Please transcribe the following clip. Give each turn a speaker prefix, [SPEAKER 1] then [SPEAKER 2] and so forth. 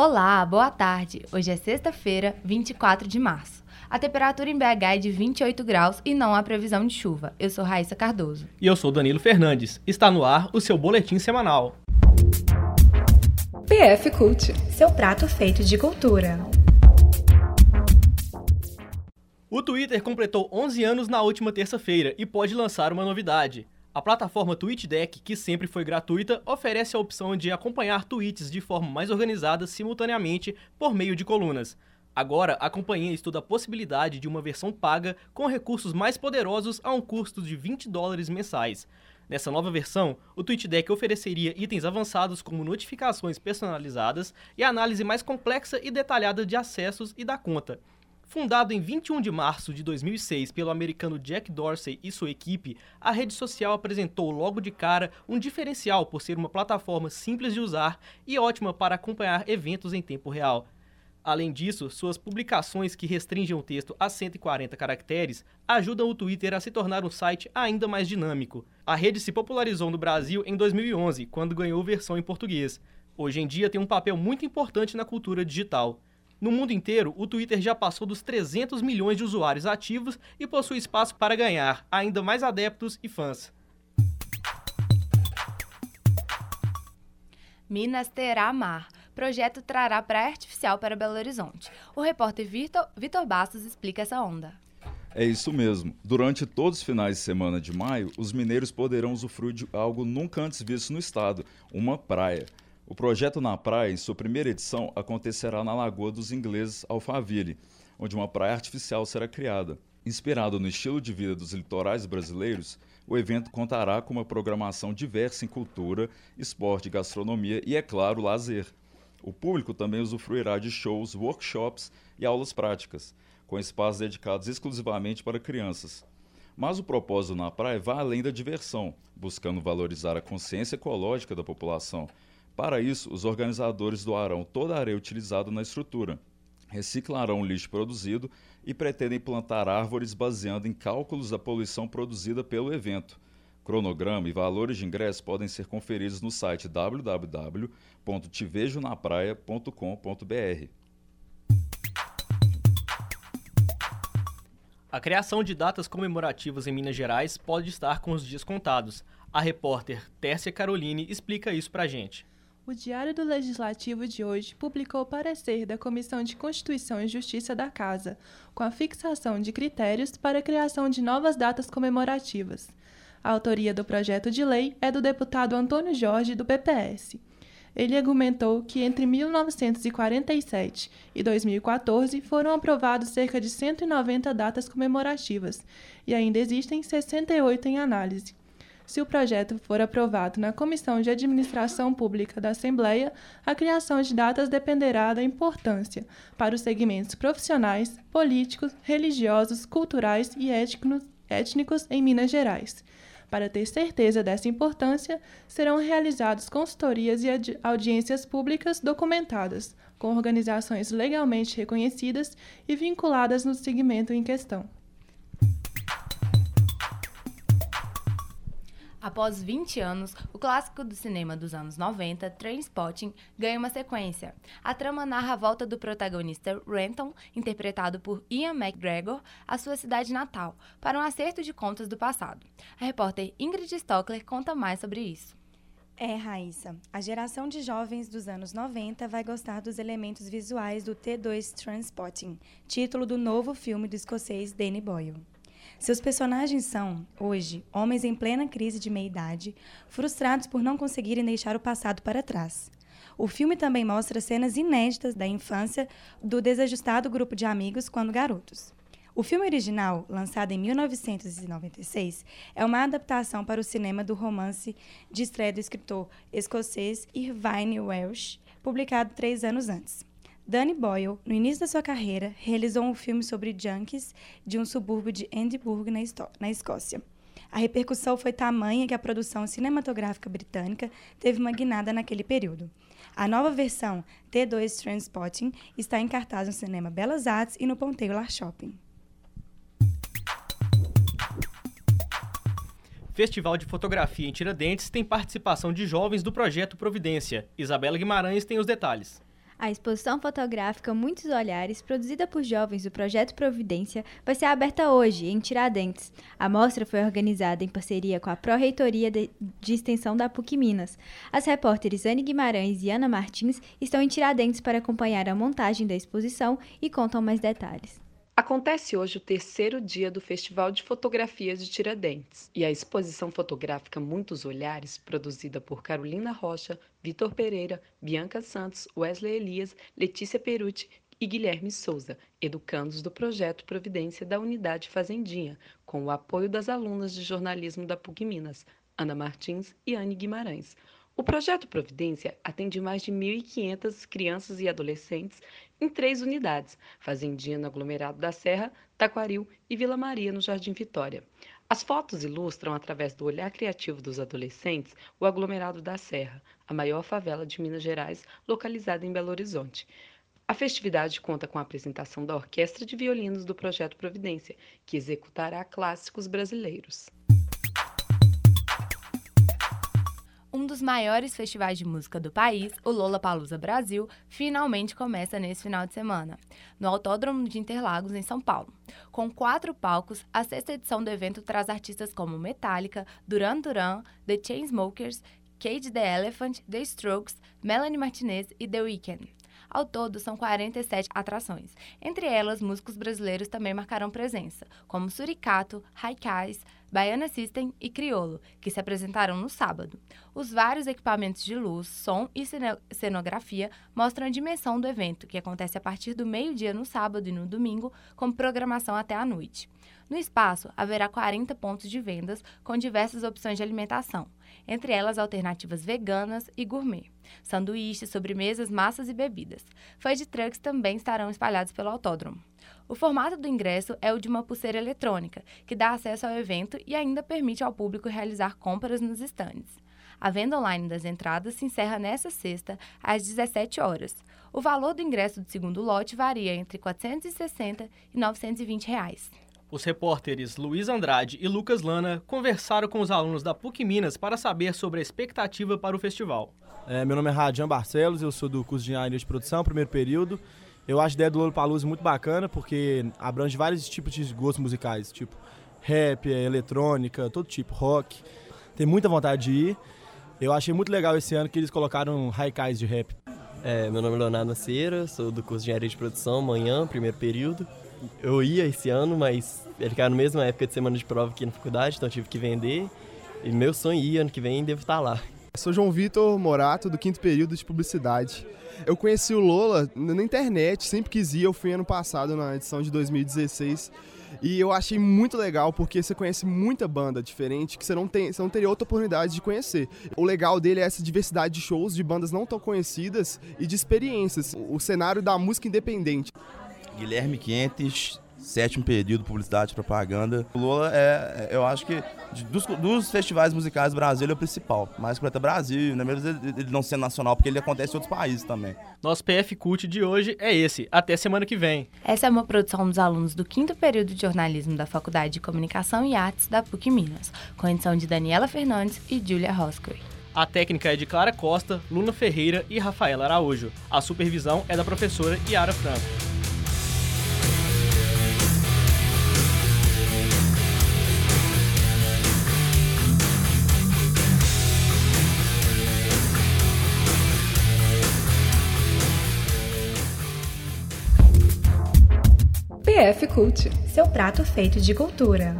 [SPEAKER 1] Olá, boa tarde. Hoje é sexta-feira, 24 de março. A temperatura em BH é de 28 graus e não há previsão de chuva. Eu sou Raíssa Cardoso.
[SPEAKER 2] E eu sou Danilo Fernandes. Está no ar o seu boletim semanal.
[SPEAKER 3] PF Cult, seu prato feito de cultura.
[SPEAKER 2] O Twitter completou 11 anos na última terça-feira e pode lançar uma novidade. A plataforma TweetDeck, que sempre foi gratuita, oferece a opção de acompanhar tweets de forma mais organizada simultaneamente por meio de colunas. Agora, a companhia estuda a possibilidade de uma versão paga com recursos mais poderosos a um custo de 20 dólares mensais. Nessa nova versão, o TweetDeck ofereceria itens avançados como notificações personalizadas e análise mais complexa e detalhada de acessos e da conta. Fundado em 21 de março de 2006 pelo americano Jack Dorsey e sua equipe, a rede social apresentou logo de cara um diferencial por ser uma plataforma simples de usar e ótima para acompanhar eventos em tempo real. Além disso, suas publicações que restringem o texto a 140 caracteres ajudam o Twitter a se tornar um site ainda mais dinâmico. A rede se popularizou no Brasil em 2011, quando ganhou versão em português. Hoje em dia tem um papel muito importante na cultura digital. No mundo inteiro, o Twitter já passou dos 300 milhões de usuários ativos e possui espaço para ganhar ainda mais adeptos e fãs.
[SPEAKER 1] Minas terá mar. Projeto trará praia artificial para Belo Horizonte. O repórter Vitor, Vitor Bastos explica essa onda.
[SPEAKER 4] É isso mesmo. Durante todos os finais de semana de maio, os mineiros poderão usufruir de algo nunca antes visto no estado: uma praia. O projeto Na Praia, em sua primeira edição, acontecerá na Lagoa dos Ingleses, Alphaville, onde uma praia artificial será criada. Inspirado no estilo de vida dos litorais brasileiros, o evento contará com uma programação diversa em cultura, esporte, gastronomia e, é claro, lazer. O público também usufruirá de shows, workshops e aulas práticas, com espaços dedicados exclusivamente para crianças. Mas o propósito na praia vai além da diversão, buscando valorizar a consciência ecológica da população para isso, os organizadores doarão toda a areia utilizada na estrutura, reciclarão o lixo produzido e pretendem plantar árvores baseando em cálculos da poluição produzida pelo evento. Cronograma e valores de ingresso podem ser conferidos no site www.tevejonapraia.com.br.
[SPEAKER 2] A criação de datas comemorativas em Minas Gerais pode estar com os dias contados. A repórter Tércia Caroline explica isso pra gente.
[SPEAKER 5] O Diário do Legislativo de hoje publicou o parecer da Comissão de Constituição e Justiça da Casa, com a fixação de critérios para a criação de novas datas comemorativas. A autoria do projeto de lei é do deputado Antônio Jorge, do PPS. Ele argumentou que entre 1947 e 2014 foram aprovados cerca de 190 datas comemorativas e ainda existem 68 em análise. Se o projeto for aprovado na Comissão de Administração Pública da Assembleia, a criação de datas dependerá da importância para os segmentos profissionais, políticos, religiosos, culturais e étnicos em Minas Gerais. Para ter certeza dessa importância, serão realizadas consultorias e audiências públicas documentadas, com organizações legalmente reconhecidas e vinculadas no segmento em questão.
[SPEAKER 1] Após 20 anos, o clássico do cinema dos anos 90, Trainspotting, ganha uma sequência. A trama narra a volta do protagonista Renton, interpretado por Ian McGregor, à sua cidade natal, para um acerto de contas do passado. A repórter Ingrid Stockler conta mais sobre isso.
[SPEAKER 6] É, Raíssa. A geração de jovens dos anos 90 vai gostar dos elementos visuais do T2 Transpotting, título do novo filme do escocês Danny Boyle. Seus personagens são, hoje, homens em plena crise de meia-idade, frustrados por não conseguirem deixar o passado para trás. O filme também mostra cenas inéditas da infância do desajustado grupo de amigos quando garotos. O filme original, lançado em 1996, é uma adaptação para o cinema do romance de estreia do escritor escocês Irvine Welsh, publicado três anos antes. Danny Boyle, no início da sua carreira, realizou um filme sobre junkies de um subúrbio de Edimburgo, na, na Escócia. A repercussão foi tamanha que a produção cinematográfica britânica teve uma guinada naquele período. A nova versão T2 Transpotting está em cartaz no cinema Belas Artes e no Ponteio Lar Shopping.
[SPEAKER 2] Festival de Fotografia em Tiradentes tem participação de jovens do projeto Providência. Isabela Guimarães tem os detalhes.
[SPEAKER 7] A exposição fotográfica Muitos Olhares, produzida por jovens do Projeto Providência, vai ser aberta hoje, em Tiradentes. A mostra foi organizada em parceria com a Pró-Reitoria de, de Extensão da PUC Minas. As repórteres Anne Guimarães e Ana Martins estão em Tiradentes para acompanhar a montagem da exposição e contam mais detalhes.
[SPEAKER 8] Acontece hoje o terceiro dia do Festival de Fotografias de Tiradentes e a exposição fotográfica Muitos Olhares, produzida por Carolina Rocha, Vitor Pereira, Bianca Santos, Wesley Elias, Letícia Perucci e Guilherme Souza, educandos do projeto Providência da Unidade Fazendinha, com o apoio das alunas de jornalismo da PUC Minas, Ana Martins e Anne Guimarães. O projeto Providência atende mais de 1.500 crianças e adolescentes em três unidades: Fazendinha no aglomerado da Serra, Taquaril e Vila Maria no Jardim Vitória. As fotos ilustram, através do olhar criativo dos adolescentes, o aglomerado da Serra, a maior favela de Minas Gerais, localizada em Belo Horizonte. A festividade conta com a apresentação da Orquestra de Violinos do Projeto Providência, que executará clássicos brasileiros.
[SPEAKER 1] Um dos maiores festivais de música do país, o Lollapalooza Brasil, finalmente começa nesse final de semana, no Autódromo de Interlagos, em São Paulo. Com quatro palcos, a sexta edição do evento traz artistas como Metallica, Duran Duran, The Chainsmokers, Cage the Elephant, The Strokes, Melanie Martinez e The Weeknd. Ao todo, são 47 atrações. Entre elas, músicos brasileiros também marcarão presença, como Suricato, Haikais, Baiana System e Criolo, que se apresentaram no sábado. Os vários equipamentos de luz, som e cenografia mostram a dimensão do evento, que acontece a partir do meio-dia no sábado e no domingo, com programação até a noite. No espaço, haverá 40 pontos de vendas com diversas opções de alimentação, entre elas alternativas veganas e gourmet, sanduíches, sobremesas, massas e bebidas. Food trucks também estarão espalhados pelo autódromo. O formato do ingresso é o de uma pulseira eletrônica, que dá acesso ao evento e ainda permite ao público realizar compras nos estandes. A venda online das entradas se encerra nesta sexta, às 17 horas. O valor do ingresso do segundo lote varia entre R$ 460 e 920 reais.
[SPEAKER 2] Os repórteres Luiz Andrade e Lucas Lana conversaram com os alunos da PUC Minas para saber sobre a expectativa para o festival.
[SPEAKER 9] É, meu nome é Radian Barcelos, eu sou do curso de Engenharia de Produção, primeiro período. Eu acho a ideia do Lollapalooza muito bacana porque abrange vários tipos de gostos musicais, tipo rap, eletrônica, todo tipo, rock. Tem muita vontade de ir. Eu achei muito legal esse ano que eles colocaram haikais de rap.
[SPEAKER 10] É, meu nome é Leonardo Macieira, sou do curso de Engenharia de Produção, manhã, primeiro período. Eu ia esse ano, mas ele caiu na mesma época de semana de prova aqui na faculdade, então tive que vender. E meu sonho ia, ano que vem, devo estar lá.
[SPEAKER 11] Sou João Vitor Morato, do quinto período de publicidade. Eu conheci o Lola na internet, sempre quis ir, eu fui ano passado na edição de 2016. E eu achei muito legal porque você conhece muita banda diferente que você não, tem, você não teria outra oportunidade de conhecer. O legal dele é essa diversidade de shows, de bandas não tão conhecidas e de experiências. O cenário da música independente.
[SPEAKER 12] Guilherme Quentes, sétimo período, publicidade e propaganda. O Lola é, eu acho que, dos, dos, festivais musicais do Brasil, ele é o principal. Mais Preta Brasil, né? mesmo ele não sendo nacional, porque ele acontece em outros países também.
[SPEAKER 2] Nosso PF Cult de hoje é esse. Até semana que vem.
[SPEAKER 1] Essa é uma produção dos alunos do quinto período de jornalismo da Faculdade de Comunicação e Artes da PUC Minas, com edição de Daniela Fernandes e Julia Roscoe.
[SPEAKER 2] A técnica é de Clara Costa, Luna Ferreira e Rafaela Araújo. A supervisão é da professora Yara Franco.
[SPEAKER 3] Cult, seu prato feito de cultura.